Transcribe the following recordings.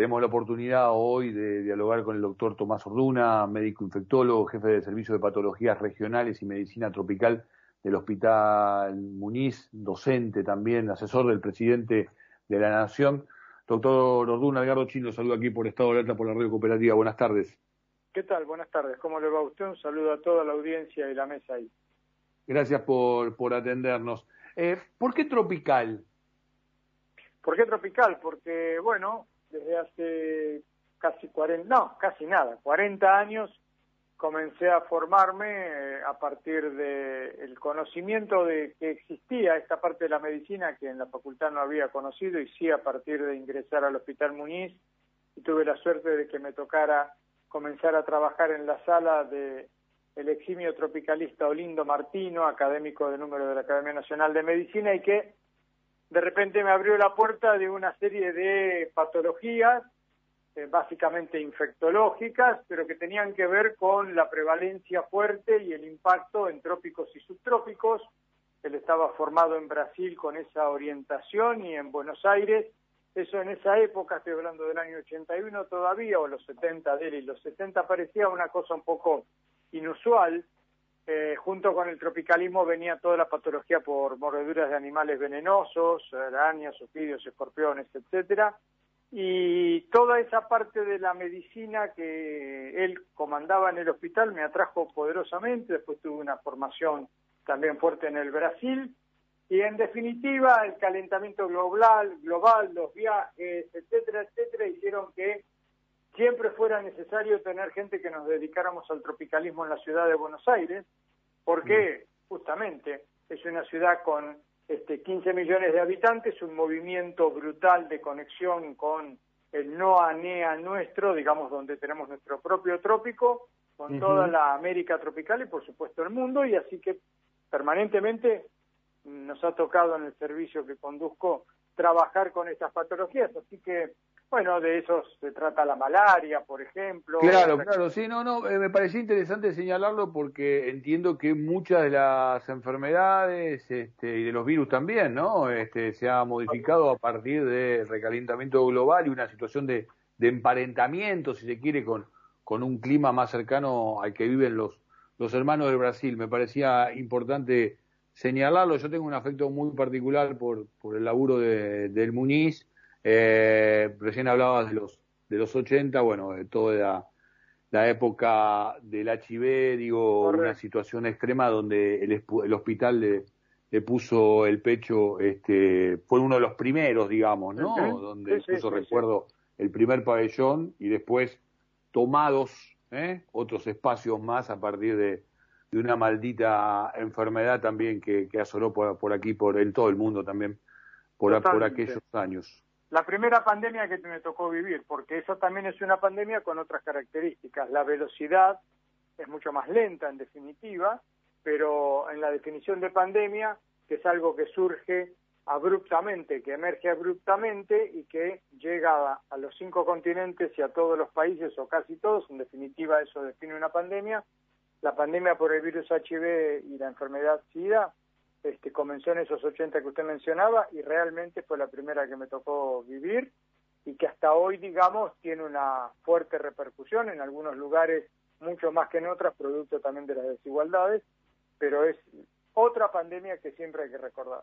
tenemos la oportunidad hoy de dialogar con el doctor Tomás Orduna, médico infectólogo, jefe de Servicio de Patologías Regionales y Medicina Tropical del Hospital Muniz, docente también, asesor del presidente de la Nación. Doctor Orduna, Edgardo Chino, saludo aquí por Estado de Alerta por la Radio Cooperativa. Buenas tardes. ¿Qué tal? Buenas tardes. ¿Cómo le va a usted? Un saludo a toda la audiencia y la mesa ahí. Gracias por, por atendernos. Eh, ¿Por qué tropical? ¿Por qué tropical? Porque, bueno, desde hace casi 40, no, casi nada, 40 años comencé a formarme eh, a partir del conocimiento de que existía esta parte de la medicina que en la facultad no había conocido y sí a partir de ingresar al Hospital Muñiz y tuve la suerte de que me tocara comenzar a trabajar en la sala de el eximio tropicalista Olindo Martino, académico de número de la Academia Nacional de Medicina y que de repente me abrió la puerta de una serie de patologías, eh, básicamente infectológicas, pero que tenían que ver con la prevalencia fuerte y el impacto en trópicos y subtrópicos. Él estaba formado en Brasil con esa orientación y en Buenos Aires. Eso en esa época, estoy hablando del año 81 todavía, o los 70 de él, y los 70 parecía una cosa un poco inusual, eh, junto con el tropicalismo venía toda la patología por mordeduras de animales venenosos, arañas, ofidios, escorpiones, etcétera, y toda esa parte de la medicina que él comandaba en el hospital me atrajo poderosamente, después tuve una formación también fuerte en el Brasil, y en definitiva el calentamiento global, global, los viajes, etcétera, etcétera, hicieron que siempre fuera necesario tener gente que nos dedicáramos al tropicalismo en la ciudad de Buenos Aires, porque mm. justamente es una ciudad con este, 15 millones de habitantes, un movimiento brutal de conexión con el NOA-NEA nuestro, digamos, donde tenemos nuestro propio trópico, con toda la América tropical y por supuesto el mundo, y así que permanentemente nos ha tocado en el servicio que conduzco trabajar con estas patologías, así que bueno, de eso se trata la malaria, por ejemplo. Claro, claro, sí, no, no, eh, me pareció interesante señalarlo porque entiendo que muchas de las enfermedades este, y de los virus también, ¿no? Este, se ha modificado a partir del recalentamiento global y una situación de, de emparentamiento, si se quiere, con, con un clima más cercano al que viven los, los hermanos del Brasil. Me parecía importante señalarlo. Yo tengo un afecto muy particular por, por el laburo de, del Muniz eh, recién hablabas de los, de los 80, bueno, de toda la, época del HIV, digo, una situación extrema donde el, el hospital le, le, puso el pecho, este, fue uno de los primeros, digamos, ¿no? Donde puso, recuerdo, el primer pabellón y después tomados ¿eh? otros espacios más a partir de, de una maldita enfermedad también que, que asoló por, por aquí, por en todo el mundo también, por, por aquellos años la primera pandemia que me tocó vivir, porque esa también es una pandemia con otras características. La velocidad es mucho más lenta en definitiva, pero en la definición de pandemia, que es algo que surge abruptamente, que emerge abruptamente y que llega a, los cinco continentes y a todos los países o casi todos, en definitiva eso define una pandemia. La pandemia por el virus HIV y la enfermedad SIDA este, comenzó en esos 80 que usted mencionaba y realmente fue la primera que me tocó vivir y que hasta hoy, digamos, tiene una fuerte repercusión en algunos lugares, mucho más que en otras, producto también de las desigualdades, pero es otra pandemia que siempre hay que recordar.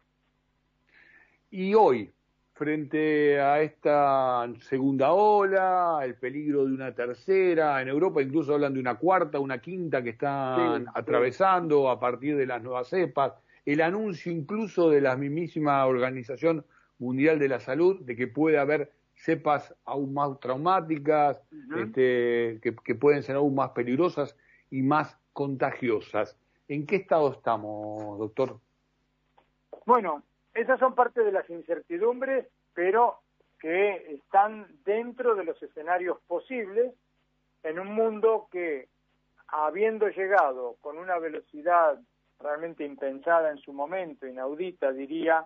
Y hoy, frente a esta segunda ola, el peligro de una tercera, en Europa incluso hablan de una cuarta, una quinta que están atravesando a partir de las nuevas cepas, el anuncio incluso de la mismísima Organización Mundial de la Salud de que puede haber cepas aún más traumáticas, este, que, pueden ser aún más peligrosas y más contagiosas. ¿En qué estado estamos, doctor? Bueno, esas son parte de las incertidumbres, pero que están dentro de los escenarios posibles en un mundo que, habiendo llegado con una velocidad realmente impensada en su momento, inaudita diría,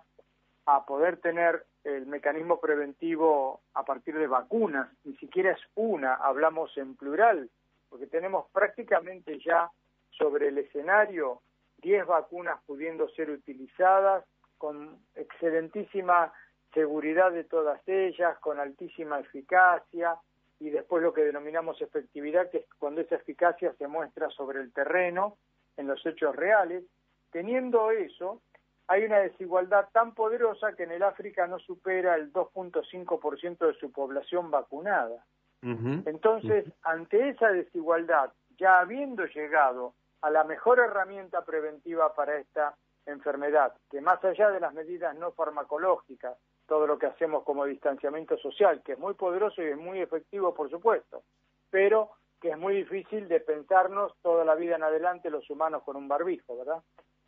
a poder tener el mecanismo preventivo a partir de vacunas, ni siquiera es una, hablamos en plural, porque tenemos prácticamente ya sobre el escenario 10 vacunas pudiendo ser utilizadas con excelentísima seguridad de todas ellas, con altísima eficacia, y después lo que denominamos efectividad, que es cuando esa eficacia se muestra sobre el terreno, en los hechos reales. Teniendo eso, hay una desigualdad tan poderosa que en el África no supera el 2.5% de su población vacunada. Entonces, ante esa desigualdad, ya habiendo llegado a la mejor herramienta preventiva para esta enfermedad, que más allá de las medidas no farmacológicas, todo lo que hacemos como distanciamiento social, que es muy poderoso y es muy efectivo, por supuesto, pero que es muy difícil de pensarnos toda la vida en adelante los humanos con un barbijo, ¿verdad?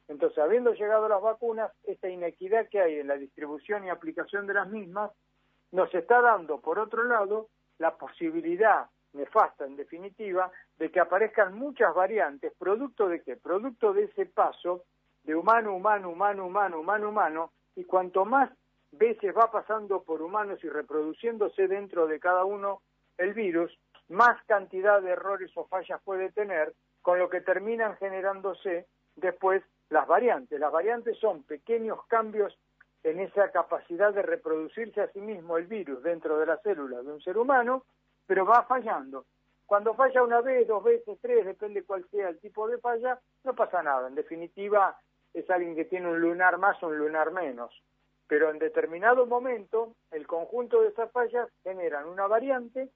Entonces, habiendo llegado las vacunas, esta inequidad que hay en la distribución y aplicación de las mismas nos está dando, por otro lado, la posibilidad nefasta, en definitiva, de que aparezcan muchas variantes, producto de qué? Producto de ese paso de humano, humano, humano, humano, humano, humano, y cuanto más veces va pasando por humanos y reproduciéndose dentro de cada uno el virus, más cantidad de errores o fallas puede tener, con lo que terminan generándose después las variantes. Las variantes son pequeños cambios en esa capacidad de reproducirse a sí mismo el virus dentro de la célula de un ser humano, pero va fallando. Cuando falla una vez, dos veces, tres, depende cuál sea el tipo de falla, no pasa nada. En definitiva, es alguien que tiene un lunar más o un lunar menos. Pero en determinado momento, el conjunto de esas fallas generan una variante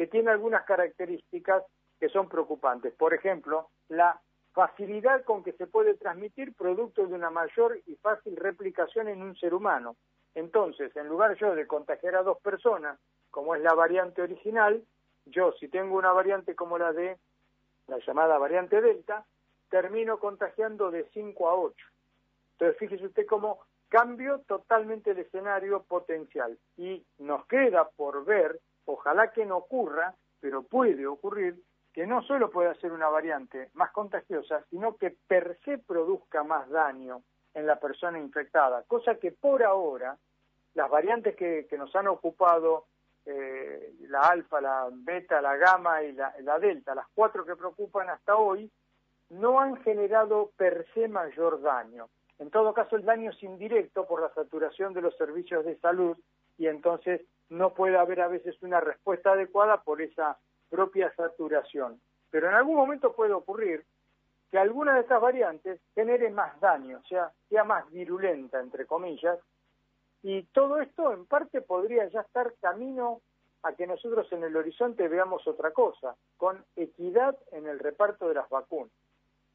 que tiene algunas características que son preocupantes. Por ejemplo, la facilidad con que se puede transmitir producto de una mayor y fácil replicación en un ser humano. Entonces, en lugar yo de contagiar a dos personas, como es la variante original, yo si tengo una variante como la de la llamada variante Delta, termino contagiando de 5 a 8. Entonces, fíjese usted cómo cambio totalmente el escenario potencial. Y nos queda por ver, ojalá que no ocurra, pero puede ocurrir, que no solo pueda ser una variante más contagiosa, sino que per se produzca más daño en la persona infectada, cosa que por ahora las variantes que, nos han ocupado, eh, la alfa, la beta, la gamma y la, la delta, las cuatro que preocupan hasta hoy, no han generado per se mayor daño. En todo caso, el daño es indirecto por la saturación de los servicios de salud y entonces no puede haber a veces una respuesta adecuada por esa propia saturación. Pero en algún momento puede ocurrir que alguna de estas variantes genere más daño, o sea, sea más virulenta, entre comillas, y todo esto en parte podría ya estar camino a que nosotros en el horizonte veamos otra cosa, con equidad en el reparto de las vacunas.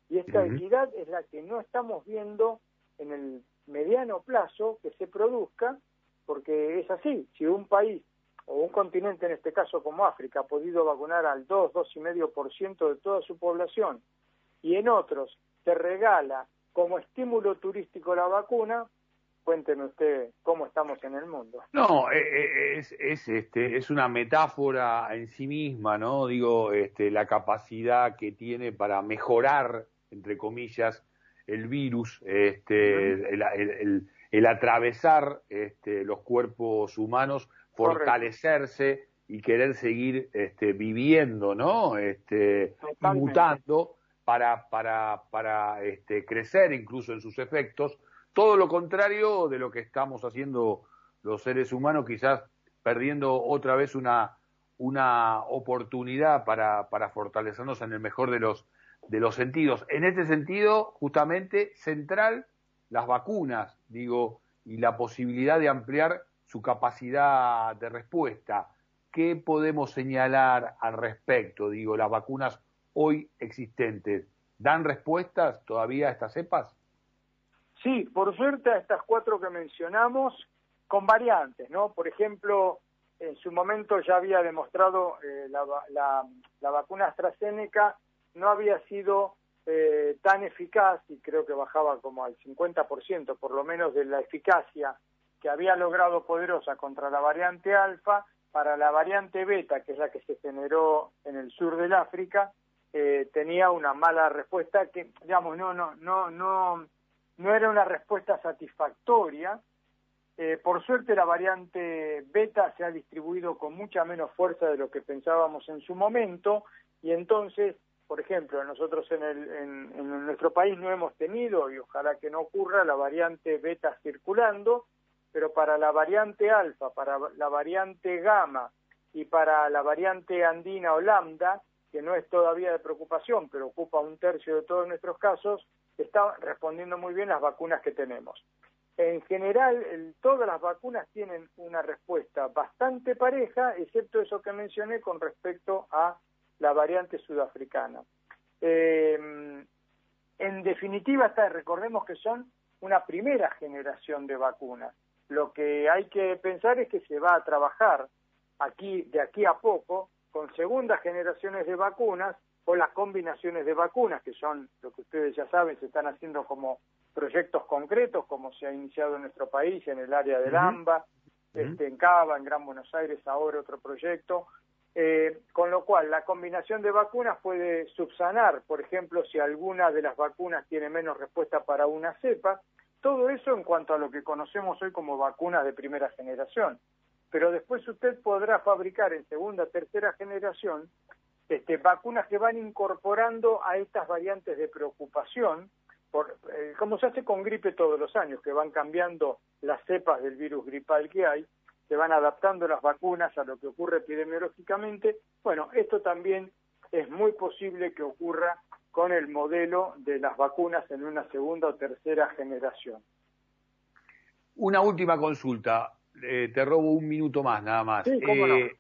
Y esta equidad es la que no estamos viendo en el mediano plazo que se produzca, porque es así, si un país o un continente, en este caso como África, ha podido vacunar al 2, 2,5% de toda su población, y en otros se regala como estímulo turístico la vacuna, cuénteme usted cómo estamos en el mundo. No, eh, eh, es, es, este, es una metáfora en sí misma, ¿no? Digo, este, la capacidad que tiene para mejorar, entre comillas, el virus, este, el, el, atravesar este, los cuerpos humanos fortalecerse y querer seguir este, viviendo, ¿no? Este, mutando para, para, para este, crecer incluso en sus efectos. Todo lo contrario de lo que estamos haciendo los seres humanos, quizás perdiendo otra vez una, una oportunidad para, para fortalecernos en el mejor de los, de los sentidos. En este sentido, justamente, central, las vacunas, digo, y la posibilidad de ampliar su capacidad de respuesta. ¿Qué podemos señalar al respecto? Digo, las vacunas hoy existentes, ¿dan respuestas todavía a estas cepas? Sí, por suerte a estas cuatro que mencionamos, con variantes, ¿no? Por ejemplo, en su momento ya había demostrado eh, la, la, vacuna AstraZeneca no había sido eh, tan eficaz, y creo que bajaba como al 50% por lo menos de la eficacia que había logrado poderosa contra la variante alfa, para la variante beta, que es la que se generó en el sur del África, eh, tenía una mala respuesta que, digamos, no, no, no, no, no era una respuesta satisfactoria. Eh, por suerte la variante beta se ha distribuido con mucha menos fuerza de lo que pensábamos en su momento y entonces, por ejemplo, nosotros en, el, en, en nuestro país no hemos tenido, y ojalá que no ocurra, la variante beta circulando, pero para la variante alfa, para la variante gamma y para la variante andina o lambda, que no es todavía de preocupación, pero ocupa un tercio de todos nuestros casos, está respondiendo muy bien las vacunas que tenemos. En general, todas las vacunas tienen una respuesta bastante pareja, excepto eso que mencioné con respecto a la variante sudafricana. Eh, en definitiva, recordemos que son una primera generación de vacunas. Lo que hay que pensar es que se va a trabajar aquí de aquí a poco con segundas generaciones de vacunas o las combinaciones de vacunas, que son lo que ustedes ya saben, se están haciendo como proyectos concretos, como se ha iniciado en nuestro país, en el área del AMBA, este, en Cava, en Gran Buenos Aires, ahora otro proyecto, eh, con lo cual la combinación de vacunas puede subsanar, por ejemplo, si alguna de las vacunas tiene menos respuesta para una cepa, todo eso en cuanto a lo que conocemos hoy como vacunas de primera generación. Pero después usted podrá fabricar en segunda, tercera generación este, vacunas que van incorporando a estas variantes de preocupación, por, eh, como se hace con gripe todos los años, que van cambiando las cepas del virus gripal que hay, se van adaptando las vacunas a lo que ocurre epidemiológicamente. Bueno, esto también es muy posible que ocurra con el modelo de las vacunas en una segunda o tercera generación. Una última consulta, eh, te robo un minuto más nada más. Eh,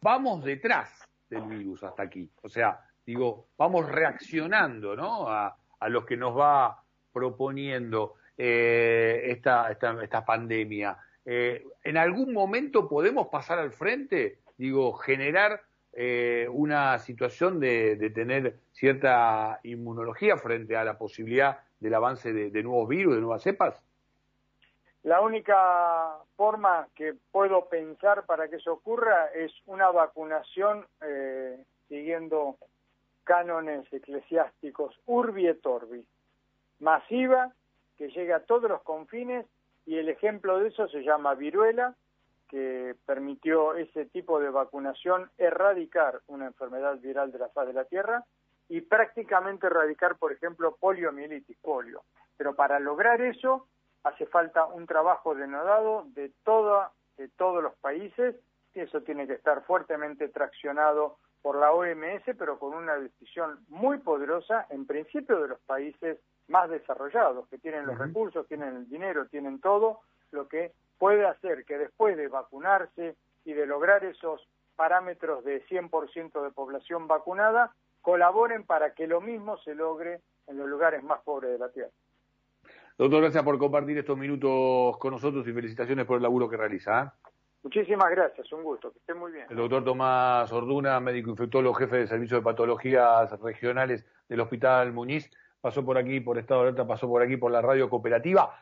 vamos detrás del virus hasta aquí, o sea, digo, vamos reaccionando ¿no? a, a lo que nos va proponiendo eh, esta, esta, esta pandemia. Eh, ¿En algún momento podemos pasar al frente? Digo, generar eh, una situación de, tener cierta inmunología frente a la posibilidad del avance de, nuevos virus, de nuevas cepas? La única forma que puedo pensar para que eso ocurra es una vacunación eh, siguiendo cánones eclesiásticos urbi et orbi, masiva, que llegue a todos los confines y el ejemplo de eso se llama viruela, que permitió ese tipo de vacunación erradicar una enfermedad viral de la faz de la Tierra y prácticamente erradicar, por ejemplo, poliomielitis, polio. Pero para lograr eso hace falta un trabajo denodado de, toda, de todos los países y eso tiene que estar fuertemente traccionado por la OMS, pero con una decisión muy poderosa, en principio de los países más desarrollados, que tienen los recursos, tienen el dinero, tienen todo, lo que puede hacer que después de vacunarse y de lograr esos parámetros de 100% de población vacunada, colaboren para que lo mismo se logre en los lugares más pobres de la Tierra. Doctor, gracias por compartir estos minutos con nosotros y felicitaciones por el laburo que realiza. ¿eh? Muchísimas gracias, un gusto, que esté muy bien. El doctor Tomás Orduna, médico infectólogo, jefe de servicio de patologías regionales del Hospital Muñiz pasó por aquí, por Estado de Alerta, pasó por aquí, por la radio cooperativa.